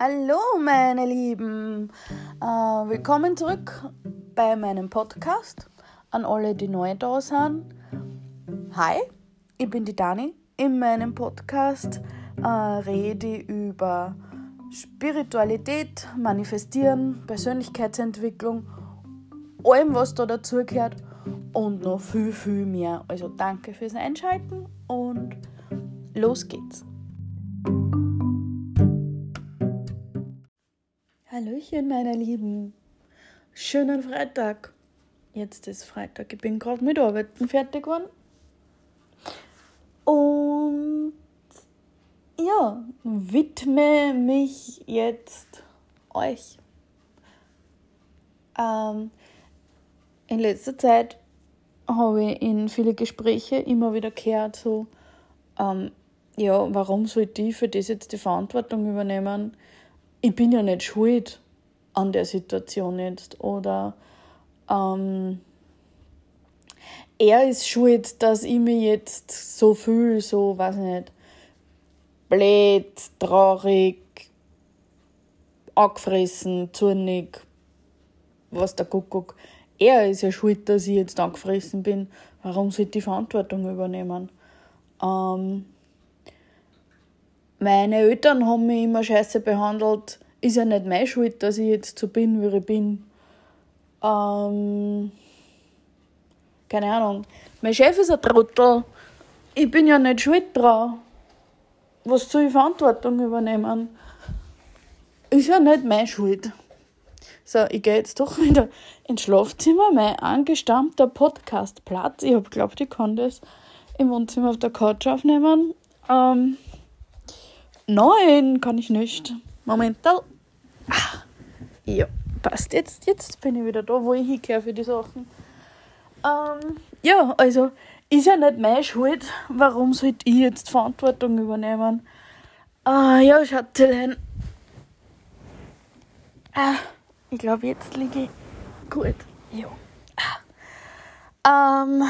Hallo meine Lieben, äh, willkommen zurück bei meinem Podcast an alle, die neu da sind. Hi, ich bin die Dani. In meinem Podcast äh, rede ich über Spiritualität, Manifestieren, Persönlichkeitsentwicklung, allem was da dazugehört und noch viel, viel mehr. Also danke fürs Einschalten und los geht's. Hallöchen, meine Lieben. Schönen Freitag. Jetzt ist Freitag. Ich bin gerade mit Arbeiten fertig geworden. Und ja, widme mich jetzt euch. Ähm, in letzter Zeit habe ich in viele Gespräche immer wieder gehört, so, ähm, ja, warum sollte ich für das jetzt die Verantwortung übernehmen? ich bin ja nicht schuld an der Situation jetzt oder ähm, er ist schuld, dass ich mich jetzt so fühle, so, weiß nicht, blöd, traurig, angefressen, zornig, was der Kuckuck. Er ist ja schuld, dass ich jetzt angefressen bin. Warum sollte ich die Verantwortung übernehmen? Ähm, meine Eltern haben mich immer scheiße behandelt. Ist ja nicht meine Schuld, dass ich jetzt so bin, wie ich bin. Ähm, keine Ahnung. Mein Chef ist ein Trottel. Ich bin ja nicht schuld dran. Was soll ich Verantwortung übernehmen? Ist ja nicht meine Schuld. So, ich gehe jetzt doch wieder ins Schlafzimmer, mein angestammter Podcastplatz. Ich habe geglaubt, ich kann das im Wohnzimmer auf der Couch aufnehmen. Ähm, Nein, kann ich nicht. Moment. Ah, ja, passt. Jetzt, jetzt bin ich wieder da, wo ich hingehöre für die Sachen. Ähm, ja, also ist ja nicht meine Schuld. Warum sollte ich jetzt Verantwortung übernehmen? Ah, ja, Schatzelein. Ah, ich glaube, jetzt liege ich gut. Ja. Ah. Ähm,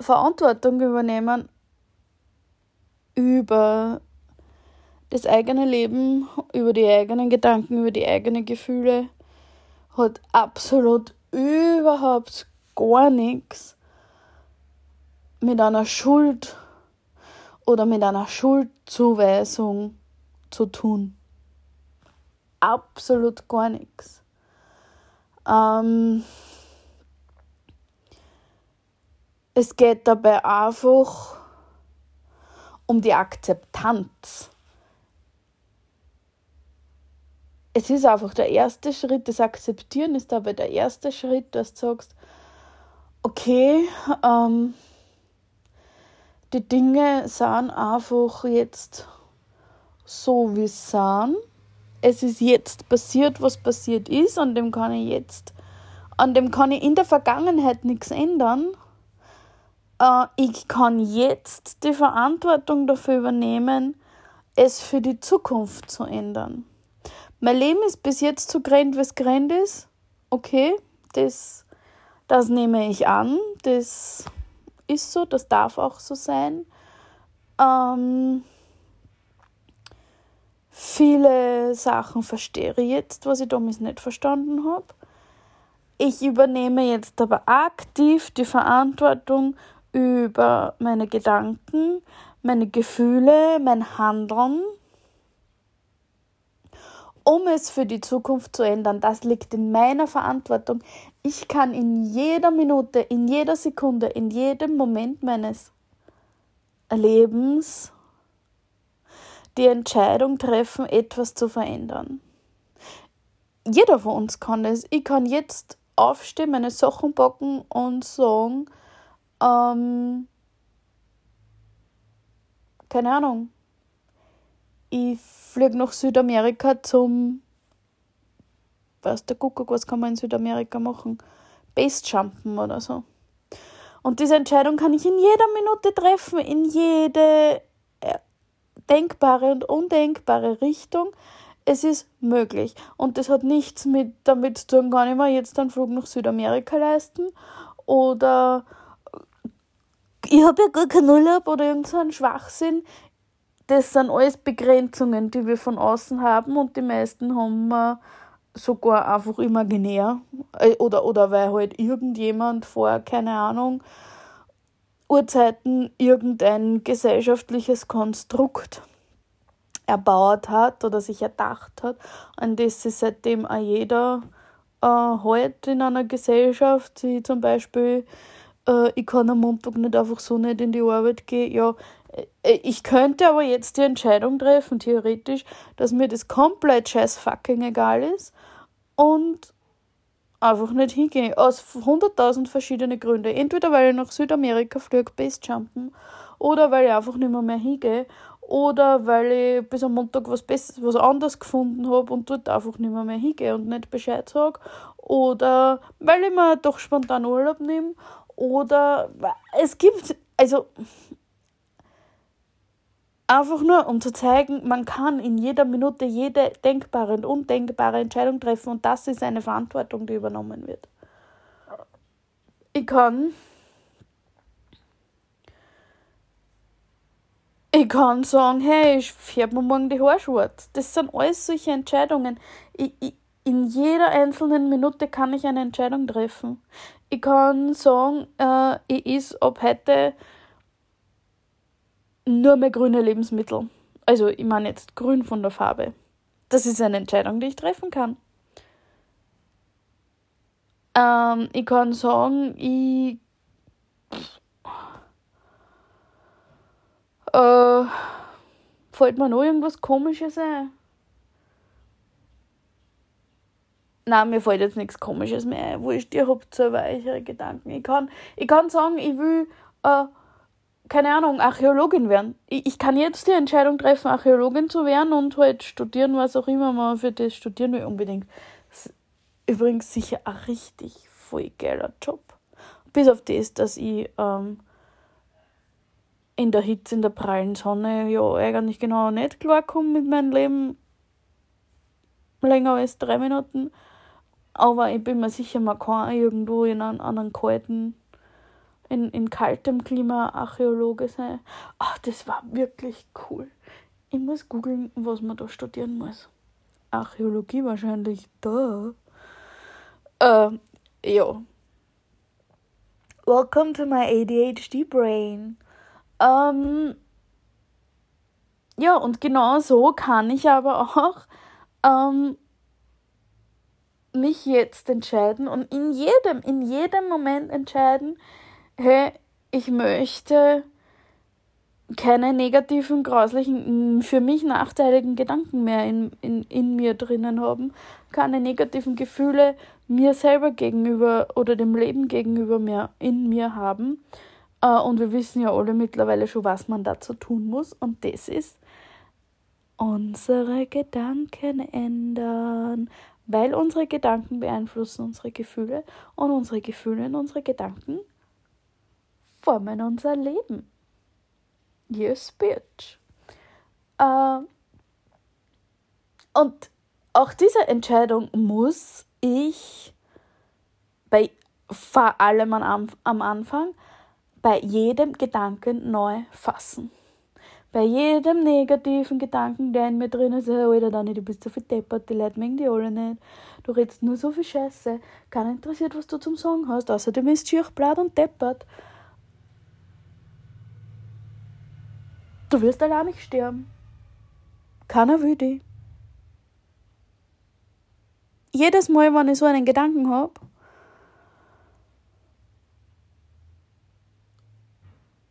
Verantwortung übernehmen über das eigene Leben, über die eigenen Gedanken, über die eigenen Gefühle hat absolut überhaupt gar nichts mit einer Schuld oder mit einer Schuldzuweisung zu tun. Absolut gar nichts. Ähm, es geht dabei einfach um die Akzeptanz. Es ist einfach der erste Schritt, das Akzeptieren ist dabei der erste Schritt, dass du sagst, okay, ähm, die Dinge sind einfach jetzt so, wie es sind. Es ist jetzt passiert, was passiert ist, an dem kann ich jetzt, an dem kann ich in der Vergangenheit nichts ändern äh, ich kann jetzt die Verantwortung dafür übernehmen, es für die Zukunft zu ändern. Mein Leben ist bis jetzt so grand, wie es grand ist. Okay, das, das nehme ich an. Das ist so, das darf auch so sein. Ähm, viele Sachen verstehe ich jetzt, was ich damals nicht verstanden habe. Ich übernehme jetzt aber aktiv die Verantwortung über meine Gedanken, meine Gefühle, mein Handeln, um es für die Zukunft zu ändern. Das liegt in meiner Verantwortung. Ich kann in jeder Minute, in jeder Sekunde, in jedem Moment meines Lebens die Entscheidung treffen, etwas zu verändern. Jeder von uns kann es. Ich kann jetzt aufstehen, meine Sachen packen und sagen, ähm, keine Ahnung. Ich fliege nach Südamerika zum. Was der Kuckuck, was kann man in Südamerika machen? Basejumpen oder so. Und diese Entscheidung kann ich in jeder Minute treffen, in jede äh, denkbare und undenkbare Richtung. Es ist möglich. Und das hat nichts mit damit zu tun, kann ich mir jetzt einen Flug nach Südamerika leisten oder ich habe ja gar keinen Urlaub oder irgendeinen Schwachsinn. das sind alles Begrenzungen, die wir von außen haben und die meisten haben wir sogar einfach imaginär. Äh, oder, oder weil halt irgendjemand vor, keine Ahnung, Urzeiten irgendein gesellschaftliches Konstrukt erbaut hat oder sich erdacht hat, an das sich seitdem auch jeder äh, halt in einer Gesellschaft, wie zum Beispiel, äh, ich kann am Montag nicht einfach so nicht in die Arbeit gehen, ja, äh, ich könnte aber jetzt die Entscheidung treffen, theoretisch, dass mir das komplett scheiß fucking egal ist und einfach nicht hingehe. Aus 100.000 verschiedenen Gründen. Entweder weil ich nach Südamerika fliege, Basejumpen, oder weil ich einfach nicht mehr, mehr hingehe, oder weil ich bis am Montag was Besseres, was anderes gefunden habe und dort einfach nicht mehr, mehr hingehe und nicht Bescheid sage, oder weil ich mir doch spontan Urlaub nehme, oder es gibt, also Einfach nur, um zu zeigen, man kann in jeder Minute jede denkbare und undenkbare Entscheidung treffen und das ist eine Verantwortung, die übernommen wird. Ich kann. Ich kann sagen, hey, ich färbe mir morgen die Haare schwarz. Das sind alles solche Entscheidungen. Ich, ich, in jeder einzelnen Minute kann ich eine Entscheidung treffen. Ich kann sagen, äh, ich is ab heute nur mehr grüne Lebensmittel. Also ich meine jetzt grün von der Farbe. Das ist eine Entscheidung, die ich treffen kann. Ähm, ich kann sagen, ich äh, fällt mir noch irgendwas komisches ein? Nein, mir fällt jetzt nichts komisches mehr ein. Wurscht, ihr habt selber eure Gedanken. Ich kann, ich kann sagen, ich will äh, keine Ahnung, Archäologin werden. Ich, ich kann jetzt die Entscheidung treffen, Archäologin zu werden und halt studieren, was auch immer man für das studieren will, unbedingt. Das ist übrigens sicher ein richtig voll geiler Job. Bis auf das, dass ich ähm, in der Hitze, in der prallen Sonne ja eigentlich genau nicht klarkomme mit meinem Leben. Länger als drei Minuten. Aber ich bin mir sicher, man kann irgendwo in einem, einem kalten in, in kaltem Klima Archäologe sein. Ach, das war wirklich cool. Ich muss googeln, was man da studieren muss. Archäologie wahrscheinlich da. Äh, ja. Welcome to my ADHD brain. Ähm, ja, und genau so kann ich aber auch ähm, mich jetzt entscheiden und in jedem, in jedem Moment entscheiden, hey, ich möchte keine negativen, grauslichen, für mich nachteiligen Gedanken mehr in, in, in mir drinnen haben, keine negativen Gefühle mir selber gegenüber oder dem Leben gegenüber mehr in mir haben. Äh, und wir wissen ja alle mittlerweile schon, was man dazu tun muss. Und das ist unsere Gedanken ändern. Weil unsere Gedanken beeinflussen unsere Gefühle und unsere Gefühle und unsere Gedanken formen unser Leben. Yes, bitch. Äh, und auch diese Entscheidung muss ich bei vor allem am, am Anfang bei jedem Gedanken neu fassen. Bei jedem negativen Gedanken, der in mir drin ist, Alter, Dani, du bist so viel deppert, die Leute mögen die alle nicht. Du redest nur so viel Scheiße. Keiner interessiert, was du zum Sagen hast. Außerdem ist schier, blatt und deppert. Du wirst allein nicht sterben. Keiner will dich. Jedes Mal, wenn ich so einen Gedanken habe,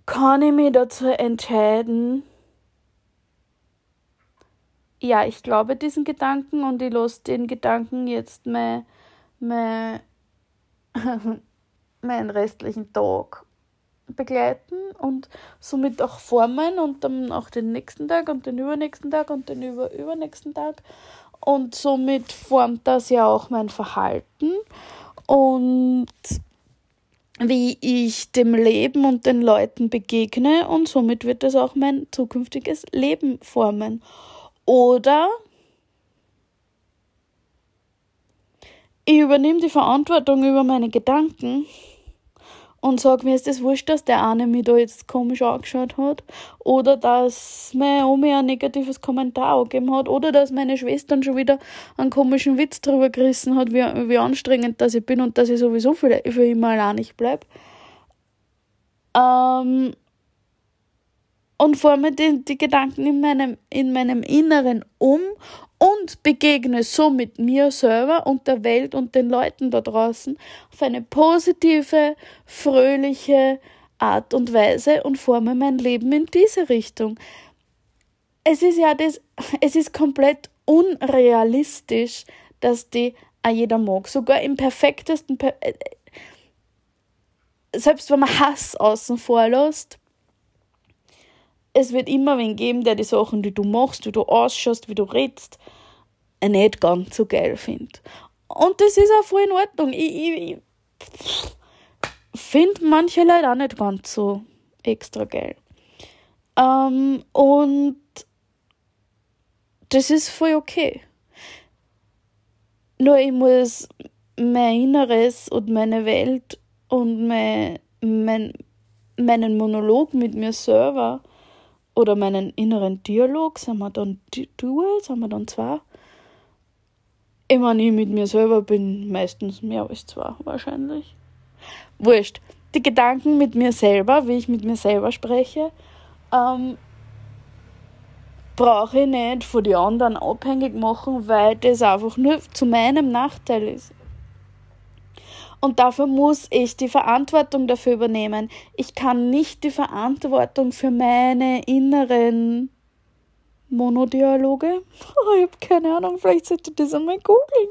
kann ich mich dazu entscheiden, ja, ich glaube diesen Gedanken und ich lasse den Gedanken jetzt mein, mein, meinen restlichen Tag begleiten und somit auch formen und dann auch den nächsten Tag und den übernächsten Tag und den über übernächsten Tag. Und somit formt das ja auch mein Verhalten und wie ich dem Leben und den Leuten begegne und somit wird es auch mein zukünftiges Leben formen. Oder ich übernehme die Verantwortung über meine Gedanken und sage mir, ist das wurscht, dass der eine mich da jetzt komisch angeschaut hat oder dass meine Omi ein negatives Kommentar angegeben hat oder dass meine Schwester schon wieder einen komischen Witz drüber gerissen hat, wie, wie anstrengend dass ich bin und dass ich sowieso für, für immer allein nicht bleibe. Ähm, und forme die, die Gedanken in meinem, in meinem Inneren um und begegne somit mir selber und der Welt und den Leuten da draußen auf eine positive, fröhliche Art und Weise und forme mein Leben in diese Richtung. Es ist ja das, es ist komplett unrealistisch, dass die auch jeder mag. Sogar im perfektesten, äh, selbst wenn man Hass außen vor lässt, es wird immer wen geben, der die Sachen, die du machst, wie du ausschaust, wie du redest, nicht ganz so geil findet. Und das ist auch voll in Ordnung. Ich, ich, ich finde manche Leute auch nicht ganz so extra geil. Ähm, und das ist voll okay. Nur ich muss mein Inneres und meine Welt und mein, mein, meinen Monolog mit mir selber oder meinen inneren Dialog, sind wir dann Duo, sind wir dann zwei? Ich meine, ich mit mir selber bin meistens mehr als zwei, wahrscheinlich. Wurscht. Die Gedanken mit mir selber, wie ich mit mir selber spreche, ähm, brauche ich nicht von den anderen abhängig machen, weil das einfach nur zu meinem Nachteil ist. Und dafür muss ich die Verantwortung dafür übernehmen. Ich kann nicht die Verantwortung für meine inneren Monodialoge. Oh, ich habe keine Ahnung, vielleicht sollte ich das einmal googeln.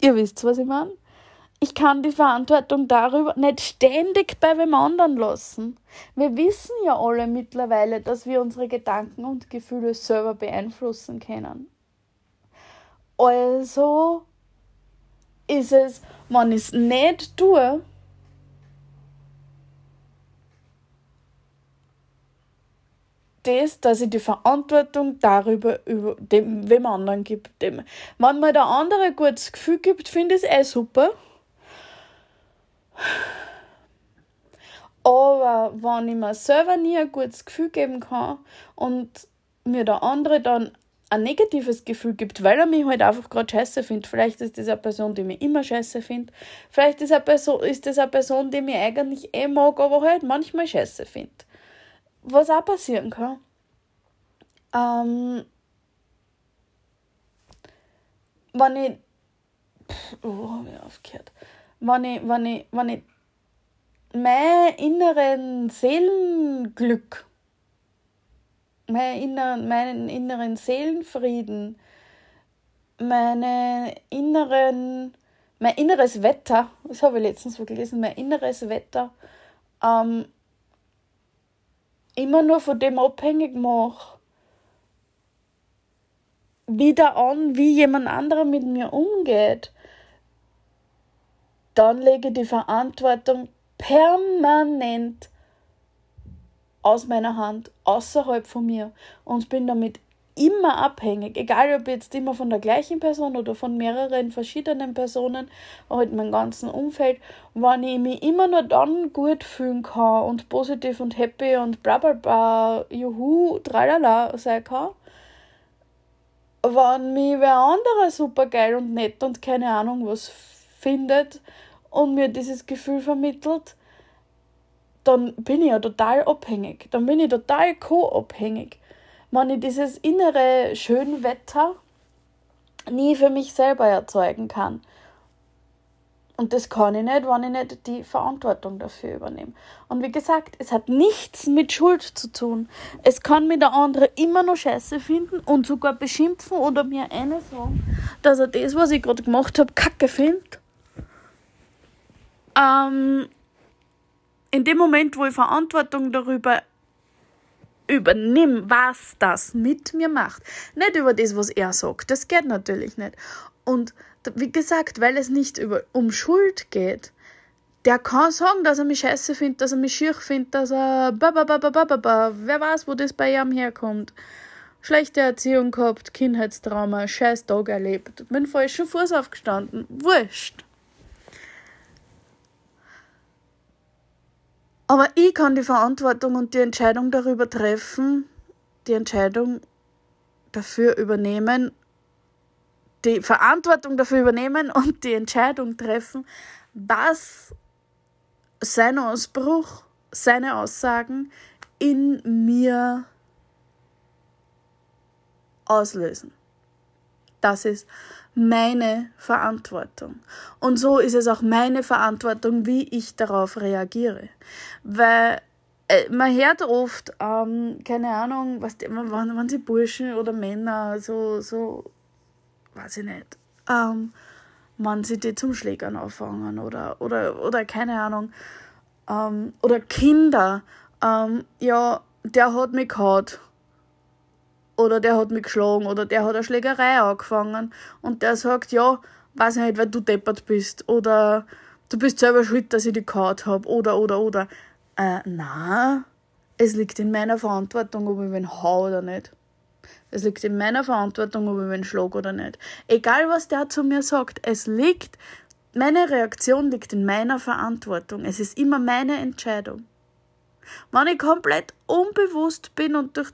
Ihr wisst, was ich meine. Ich kann die Verantwortung darüber nicht ständig bei wem anderen lassen. Wir wissen ja alle mittlerweile, dass wir unsere Gedanken und Gefühle selber beeinflussen können. Also ist es, wenn ich es nicht tue, das, dass ich die Verantwortung darüber über dem wem anderen gebe. Dem. Wenn mir der andere ein gutes Gefühl gibt, finde ich es eh super. Aber wenn ich mir selber nie ein gutes Gefühl geben kann und mir der andere dann ein negatives Gefühl gibt, weil er mich halt einfach gerade scheiße findet. Vielleicht ist das eine Person, die mich immer scheiße findet. Vielleicht ist, eine Person, ist das eine Person, die mich eigentlich eh mag, aber halt manchmal scheiße findet. Was auch passieren kann. Ähm, wenn ich. Pff, oh, hab ich aufgehört. Wenn ich, wenn ich, wenn ich mein inneren Seelenglück meinen inneren Seelenfrieden, meine inneren, mein inneres Wetter, das habe ich letztens gelesen, mein inneres Wetter, ähm, immer nur von dem abhängig mache, wieder an, wie jemand anderer mit mir umgeht, dann lege ich die Verantwortung permanent aus meiner Hand, außerhalb von mir und bin damit immer abhängig, egal ob jetzt immer von der gleichen Person oder von mehreren verschiedenen Personen, halt mein ganzen Umfeld, wenn ich mich immer nur dann gut fühlen kann und positiv und happy und bla bla bla, juhu, tralala sein kann, wenn mich wer anderer super geil und nett und keine Ahnung was findet und mir dieses Gefühl vermittelt, dann bin ich ja total abhängig. Dann bin ich total co-abhängig. Wenn ich dieses innere Schönwetter nie für mich selber erzeugen kann. Und das kann ich nicht, wenn ich nicht die Verantwortung dafür übernehme. Und wie gesagt, es hat nichts mit Schuld zu tun. Es kann mir der andere immer noch scheiße finden und sogar beschimpfen oder mir eine sagen, dass er das, was ich gerade gemacht habe, kacke findet. Ähm, in dem Moment, wo ich Verantwortung darüber übernimm, was das mit mir macht. Nicht über das, was er sagt. Das geht natürlich nicht. Und wie gesagt, weil es nicht über, um Schuld geht, der kann sagen, dass er mich scheiße findet, dass er mich schier findet, dass er ba, ba, ba, ba, ba, ba, wer weiß, wo das bei ihm herkommt. Schlechte Erziehung gehabt, Kindheitstrauma, scheiß Tag erlebt, mit falschen Fuß aufgestanden. Wurscht. Aber ich kann die Verantwortung und die Entscheidung darüber treffen, die Entscheidung dafür übernehmen, die Verantwortung dafür übernehmen und die Entscheidung treffen, was sein Ausbruch, seine Aussagen in mir auslösen. Das ist meine Verantwortung. Und so ist es auch meine Verantwortung, wie ich darauf reagiere. Weil äh, man hört oft, ähm, keine Ahnung, was die, wann, wann sie Burschen oder Männer so, so, weiß ich nicht, ähm, wann sie die zum Schlägern auffangen oder, oder, oder keine Ahnung, ähm, oder Kinder, ähm, ja, der hat mich gehauen oder der hat mich geschlagen oder der hat eine Schlägerei angefangen und der sagt, ja, weiß ich nicht, weil du deppert bist oder du bist selber schuld, dass ich die gehauen habe oder, oder, oder. Äh, na, es liegt in meiner Verantwortung, ob ich wen hau oder nicht. Es liegt in meiner Verantwortung, ob ich wen schlag oder nicht. Egal, was der zu mir sagt, es liegt, meine Reaktion liegt in meiner Verantwortung. Es ist immer meine Entscheidung. Wenn ich komplett unbewusst bin und durch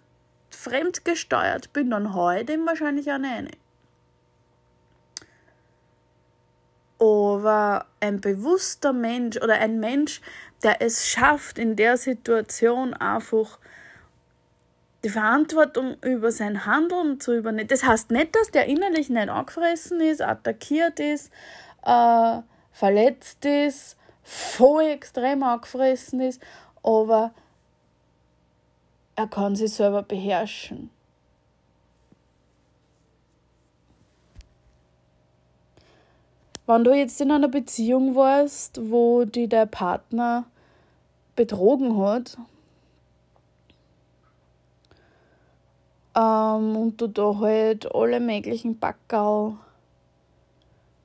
fremdgesteuert bin, dann ich dem wahrscheinlich auch nicht. Aber ein bewusster Mensch oder ein Mensch, der es schafft, in der Situation einfach die Verantwortung über sein Handeln zu übernehmen. Das heißt nicht, dass der innerlich nicht angefressen ist, attackiert ist, äh, verletzt ist, voll extrem angefressen ist, aber er kann sich selber beherrschen. Wenn du jetzt in einer Beziehung warst, wo die der Partner betrogen hat ähm, und du da halt alle möglichen Backerl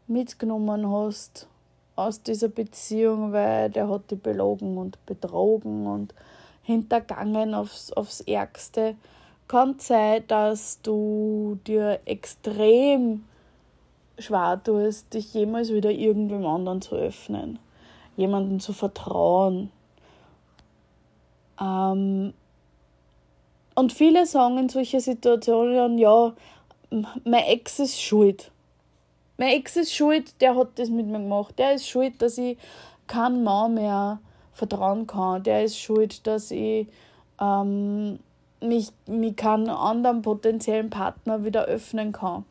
mitgenommen hast aus dieser Beziehung, weil der hat dich belogen und betrogen und hintergangen aufs, aufs Ärgste, kann sein, dass du dir extrem schwer tust, dich jemals wieder irgendwem anderen zu öffnen, jemandem zu vertrauen. Ähm, und viele sagen in solchen Situationen, ja, mein Ex ist schuld. Mein Ex ist schuld, der hat das mit mir gemacht. Der ist schuld, dass ich keinen Mann mehr vertrauen kann. Der ist schuld, dass ich ähm, mich, mich keinen anderen potenziellen Partner wieder öffnen kann.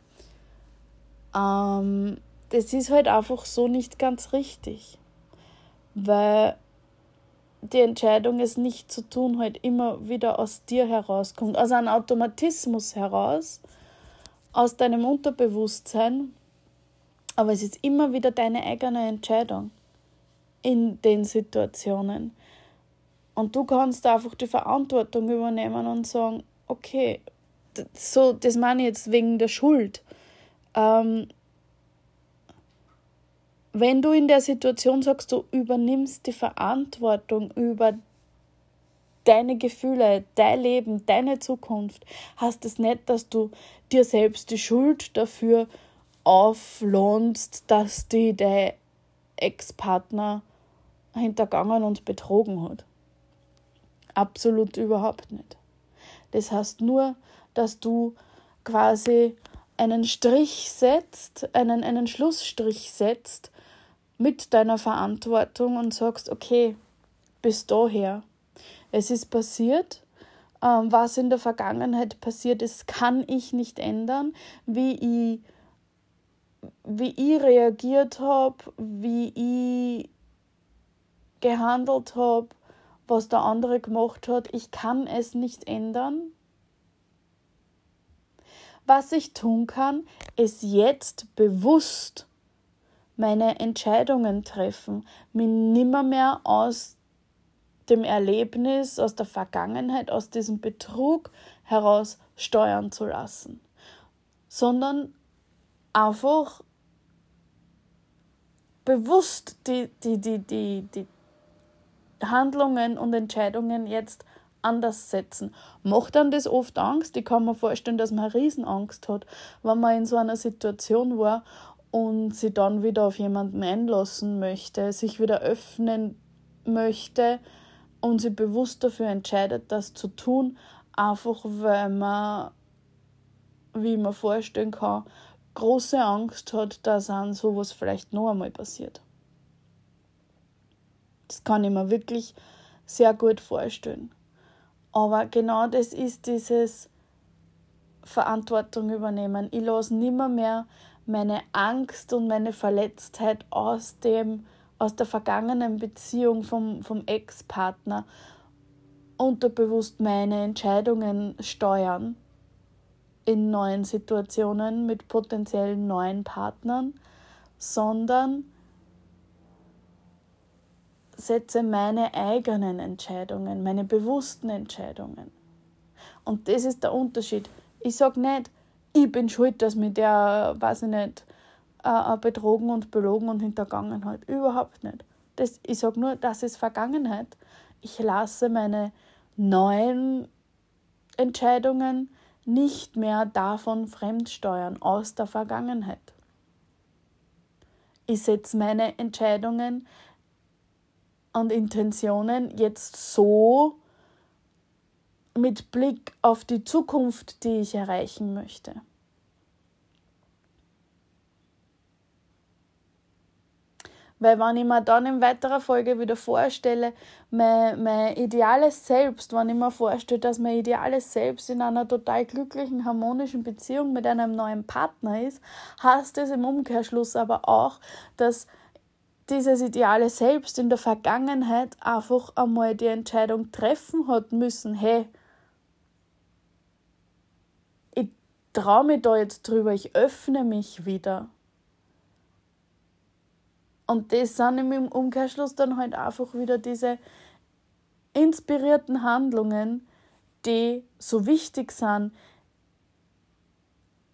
Ähm, das ist halt einfach so nicht ganz richtig. Weil die Entscheidung, es nicht zu tun, halt immer wieder aus dir herauskommt, aus einem Automatismus heraus, aus deinem Unterbewusstsein. Aber es ist immer wieder deine eigene Entscheidung in den Situationen. Und du kannst einfach die Verantwortung übernehmen und sagen, okay, so, das meine ich jetzt wegen der Schuld. Ähm, wenn du in der Situation sagst, du übernimmst die Verantwortung über deine Gefühle, dein Leben, deine Zukunft, heißt es nicht, dass du dir selbst die Schuld dafür auflohnst, dass die der Ex-Partner hintergangen und betrogen hat. Absolut überhaupt nicht. Das heißt nur, dass du quasi einen Strich setzt, einen, einen Schlussstrich setzt mit deiner Verantwortung und sagst, okay, bis daher. Es ist passiert, ähm, was in der Vergangenheit passiert ist, kann ich nicht ändern. Wie ich, wie ich reagiert habe, wie ich gehandelt habe, was der andere gemacht hat. Ich kann es nicht ändern. Was ich tun kann, ist jetzt bewusst meine Entscheidungen treffen, mich nimmer mehr aus dem Erlebnis, aus der Vergangenheit, aus diesem Betrug heraus steuern zu lassen, sondern einfach bewusst die, die, die, die, die Handlungen und Entscheidungen jetzt anders setzen. Macht dann das oft Angst? Ich kann mir vorstellen, dass man Riesenangst hat, wenn man in so einer Situation war und sie dann wieder auf jemanden einlassen möchte, sich wieder öffnen möchte, und sich bewusst dafür entscheidet, das zu tun, einfach weil man, wie man vorstellen kann, große Angst hat, dass an sowas vielleicht noch einmal passiert. Kann ich mir wirklich sehr gut vorstellen. Aber genau das ist dieses Verantwortung übernehmen. Ich lasse nimmer mehr meine Angst und meine Verletztheit aus dem aus der vergangenen Beziehung vom, vom Ex-Partner unterbewusst meine Entscheidungen steuern in neuen Situationen mit potenziellen neuen Partnern, sondern setze meine eigenen Entscheidungen, meine bewussten Entscheidungen. Und das ist der Unterschied. Ich sage nicht, ich bin schuld, dass mir der, weiß ich nicht, äh, betrogen und belogen und hintergangen hat. Überhaupt nicht. Das, ich sage nur, das ist Vergangenheit. Ich lasse meine neuen Entscheidungen nicht mehr davon fremdsteuern, aus der Vergangenheit. Ich setze meine Entscheidungen und Intentionen jetzt so mit Blick auf die Zukunft, die ich erreichen möchte. Weil wenn ich mir dann in weiterer Folge wieder vorstelle, mein, mein ideales Selbst, wenn ich mir vorstelle, dass mein ideales Selbst in einer total glücklichen, harmonischen Beziehung mit einem neuen Partner ist, heißt es im Umkehrschluss aber auch, dass dieses ideale Selbst in der Vergangenheit einfach einmal die Entscheidung treffen hat müssen, hey, ich traue mich da jetzt drüber, ich öffne mich wieder. Und das sind im Umkehrschluss dann halt einfach wieder diese inspirierten Handlungen, die so wichtig sind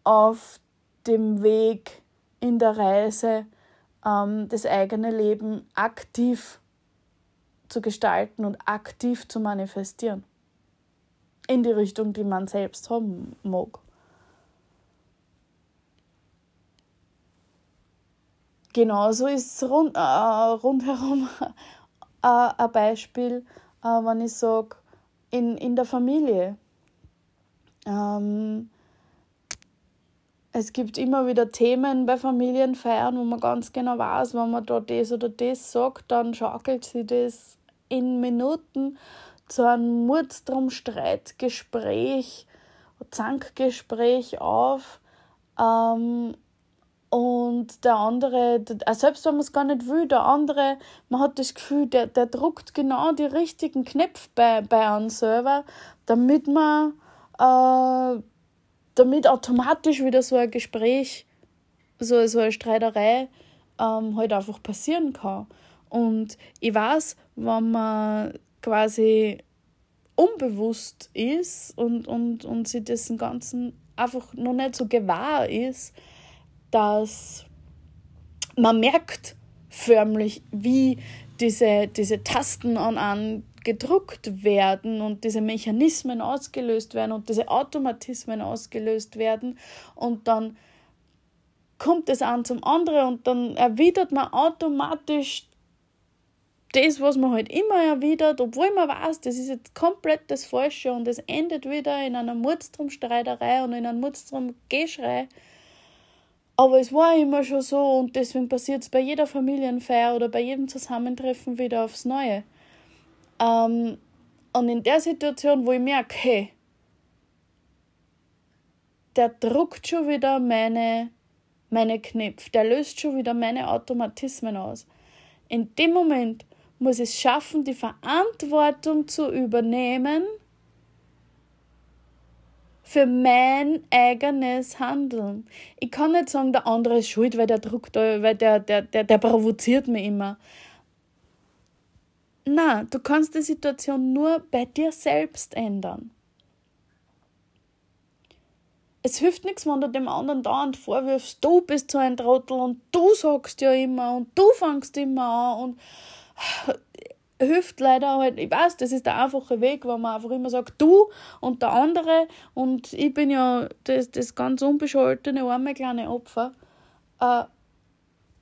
auf dem Weg in der Reise, das eigene Leben aktiv zu gestalten und aktiv zu manifestieren. In die Richtung, die man selbst haben mag. Genauso ist rund, äh, rundherum äh, ein Beispiel, äh, wenn ich sage, in, in der Familie. Ähm, es gibt immer wieder Themen bei Familienfeiern, wo man ganz genau weiß, wenn man da das oder das sagt, dann schaukelt sich das in Minuten zu einem Mordstromstreitgespräch, Zankgespräch auf. Ähm, und der andere, selbst wenn man es gar nicht will, der andere, man hat das Gefühl, der, der druckt genau die richtigen Knöpfe bei, bei einem selber, damit man, äh, damit automatisch wieder so ein Gespräch, so, so eine Streiterei ähm, halt einfach passieren kann. Und ich weiß, wenn man quasi unbewusst ist und, und, und sich dessen Ganzen einfach noch nicht so gewahr ist, dass man merkt förmlich, wie diese, diese Tasten an, an gedruckt werden und diese Mechanismen ausgelöst werden und diese Automatismen ausgelöst werden und dann kommt es an zum anderen und dann erwidert man automatisch das, was man halt immer erwidert, obwohl man weiß, das ist jetzt komplett das Falsche und es endet wieder in einer Mordstromstreiterei und in einem Mordstrom-Geschrei. Aber es war immer schon so und deswegen passiert es bei jeder Familienfeier oder bei jedem Zusammentreffen wieder aufs Neue. Ähm, und in der Situation, wo ich merke, hey, der druckt schon wieder meine, meine Knöpfe, der löst schon wieder meine Automatismen aus. In dem Moment muss ich es schaffen, die Verantwortung zu übernehmen für mein eigenes Handeln. Ich kann nicht sagen, der andere ist schuld, weil der druckt, weil der, der, der, der provoziert mich immer. Na, du kannst die Situation nur bei dir selbst ändern. Es hilft nichts, wenn du dem anderen dauernd vorwirfst, du bist so ein Trottel und du sagst ja immer und du fangst immer an und hilft leider halt, ich weiß, das ist der einfache Weg, wo man einfach immer sagt, du und der andere und ich bin ja das, das ganz unbescholtene, arme kleine Opfer. Äh,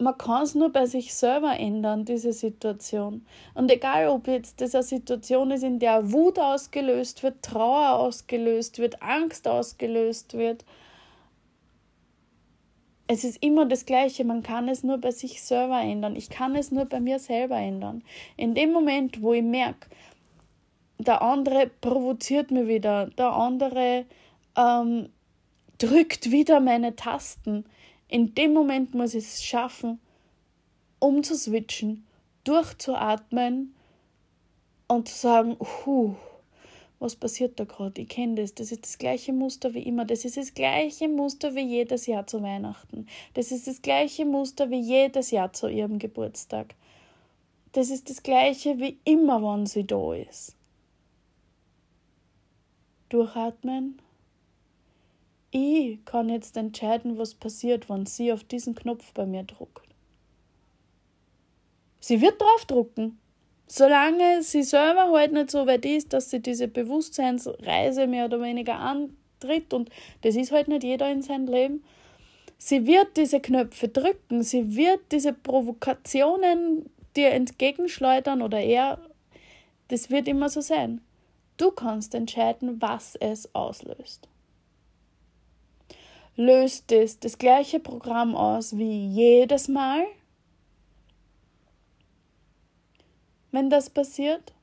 man kann es nur bei sich selber ändern, diese Situation. Und egal, ob jetzt das eine Situation ist, in der Wut ausgelöst wird, Trauer ausgelöst wird, Angst ausgelöst wird, es ist immer das Gleiche, man kann es nur bei sich selber ändern. Ich kann es nur bei mir selber ändern. In dem Moment, wo ich merke, der andere provoziert mich wieder, der andere ähm, drückt wieder meine Tasten, in dem Moment muss ich es schaffen, umzuswitchen, durchzuatmen und zu sagen, huh, was passiert da gerade? Ich kenne das. Das ist das gleiche Muster wie immer. Das ist das gleiche Muster wie jedes Jahr zu Weihnachten. Das ist das gleiche Muster wie jedes Jahr zu ihrem Geburtstag. Das ist das gleiche wie immer, wenn sie da ist. Durchatmen ich kann jetzt entscheiden, was passiert, wenn sie auf diesen Knopf bei mir druckt. Sie wird draufdrucken. Solange sie selber halt nicht so weit ist, dass sie diese Bewusstseinsreise mehr oder weniger antritt, und das ist halt nicht jeder in seinem Leben, sie wird diese Knöpfe drücken, sie wird diese Provokationen dir entgegenschleudern oder eher, das wird immer so sein. Du kannst entscheiden, was es auslöst löst es das gleiche Programm aus wie jedes Mal, wenn das passiert?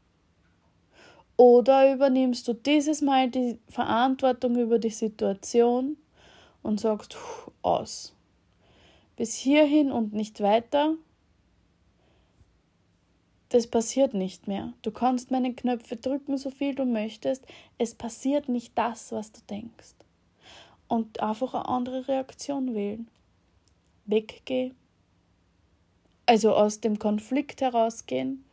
Oder übernimmst du dieses Mal die Verantwortung über die Situation und sagst aus. Bis hierhin und nicht weiter. Das passiert nicht mehr. Du kannst meine Knöpfe drücken, so viel du möchtest. Es passiert nicht das, was du denkst und einfach eine andere Reaktion wählen. Weggehen. Also aus dem Konflikt herausgehen.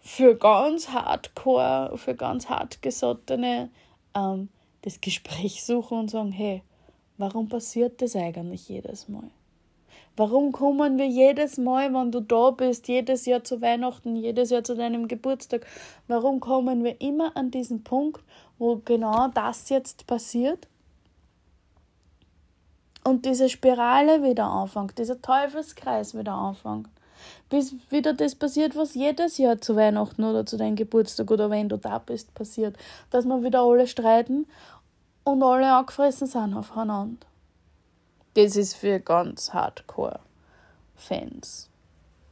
Für ganz hardcore, für ganz hartgesottene ähm, das Gespräch suchen und sagen, hey, warum passiert das eigentlich jedes Mal? Warum kommen wir jedes Mal, wenn du da bist, jedes Jahr zu Weihnachten, jedes Jahr zu deinem Geburtstag, warum kommen wir immer an diesen Punkt, wo genau das jetzt passiert? Und diese Spirale wieder anfängt, dieser Teufelskreis wieder anfängt. Bis wieder das passiert, was jedes Jahr zu Weihnachten oder zu deinem Geburtstag oder wenn du da bist, passiert. Dass wir wieder alle streiten und alle angefressen sind aufeinander. Das ist für ganz Hardcore-Fans.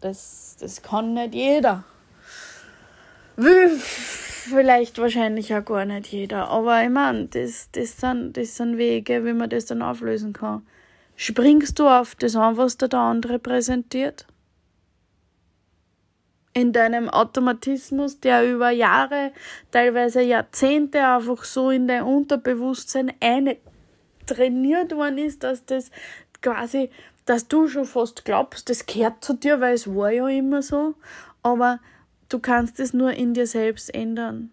Das, das kann nicht jeder. Vielleicht wahrscheinlich auch gar nicht jeder. Aber ich meine, das, das, sind, das sind Wege, wie man das dann auflösen kann. Springst du auf das an, was dir der andere präsentiert? In deinem Automatismus, der über Jahre, teilweise Jahrzehnte einfach so in dein Unterbewusstsein eine trainiert worden ist, dass das quasi, dass du schon fast glaubst, das gehört zu dir, weil es war ja immer so, aber du kannst es nur in dir selbst ändern.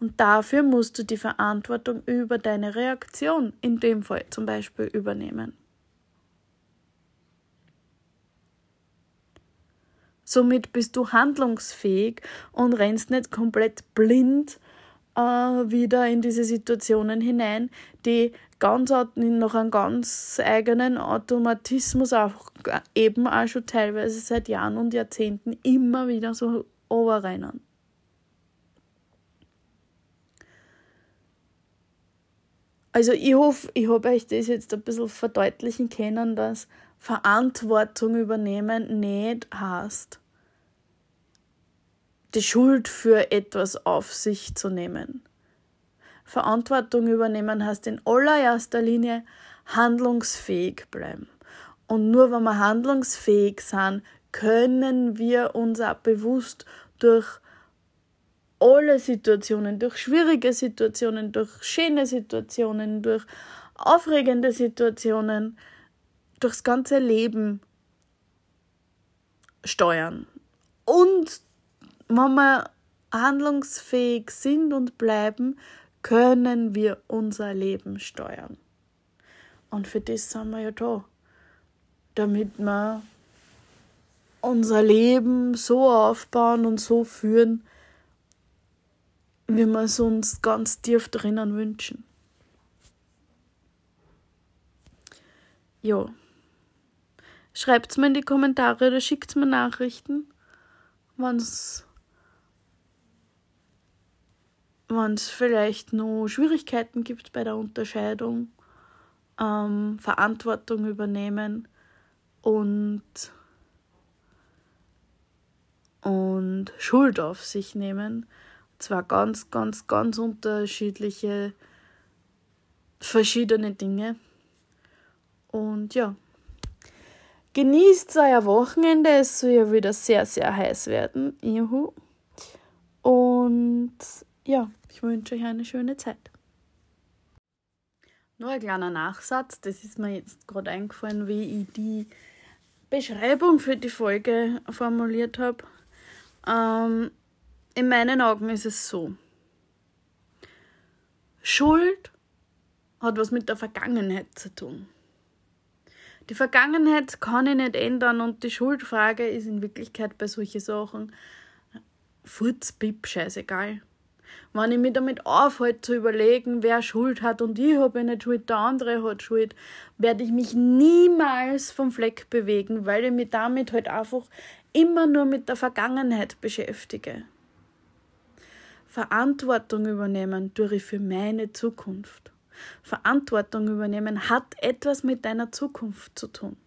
Und dafür musst du die Verantwortung über deine Reaktion, in dem Fall zum Beispiel, übernehmen. Somit bist du handlungsfähig und rennst nicht komplett blind äh, wieder in diese Situationen hinein, die ganz noch einen ganz eigenen Automatismus auch eben auch schon teilweise seit Jahren und Jahrzehnten immer wieder so overrennen. Also ich hoffe, ich habe euch das jetzt ein bisschen verdeutlichen können, dass Verantwortung übernehmen nicht heißt, die Schuld für etwas auf sich zu nehmen. Verantwortung übernehmen heißt in allererster Linie handlungsfähig bleiben. Und nur wenn wir handlungsfähig sind, können wir uns auch bewusst durch alle Situationen, durch schwierige Situationen, durch schöne Situationen, durch aufregende Situationen, durchs ganze Leben steuern. Und wenn wir handlungsfähig sind und bleiben, können wir unser Leben steuern. Und für das sind wir ja da, damit wir unser Leben so aufbauen und so führen, wie wir es uns ganz tief drinnen wünschen. ja. Schreibt es mir in die Kommentare oder schickt mir Nachrichten, wenn es vielleicht noch Schwierigkeiten gibt bei der Unterscheidung, ähm, Verantwortung übernehmen und, und Schuld auf sich nehmen. Zwar ganz, ganz, ganz unterschiedliche, verschiedene Dinge. Und ja, genießt euer Wochenende. Es soll ja wieder sehr, sehr heiß werden. Juhu. Und ja, ich wünsche euch eine schöne Zeit. Nur ein kleiner Nachsatz, das ist mir jetzt gerade eingefallen, wie ich die Beschreibung für die Folge formuliert habe. Ähm, in meinen Augen ist es so. Schuld hat was mit der Vergangenheit zu tun. Die Vergangenheit kann ich nicht ändern und die Schuldfrage ist in Wirklichkeit bei solchen Sachen furzbib, scheißegal. Wenn ich mich damit aufhalte zu überlegen, wer Schuld hat und ich habe nicht Schuld, der andere hat Schuld, werde ich mich niemals vom Fleck bewegen, weil ich mich damit halt einfach immer nur mit der Vergangenheit beschäftige. Verantwortung übernehmen tue ich für meine Zukunft. Verantwortung übernehmen hat etwas mit deiner Zukunft zu tun.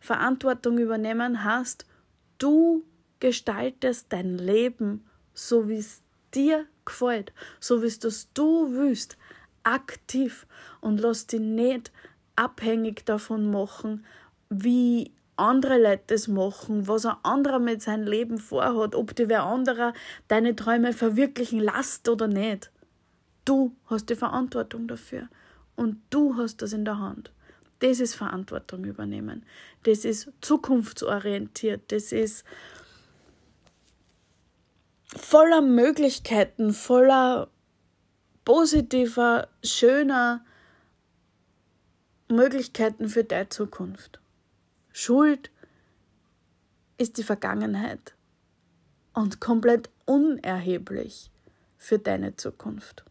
Verantwortung übernehmen heißt, du gestaltest dein Leben so, wie es dir gefällt, so wie es das du willst, aktiv und lass dich nicht abhängig davon machen, wie andere Leute das machen, was ein anderer mit seinem Leben vorhat, ob dir wer anderer deine Träume verwirklichen lässt oder nicht. Du hast die Verantwortung dafür und du hast das in der Hand. Das ist Verantwortung übernehmen. Das ist zukunftsorientiert. Das ist voller Möglichkeiten, voller positiver, schöner Möglichkeiten für deine Zukunft. Schuld ist die Vergangenheit und komplett unerheblich für deine Zukunft.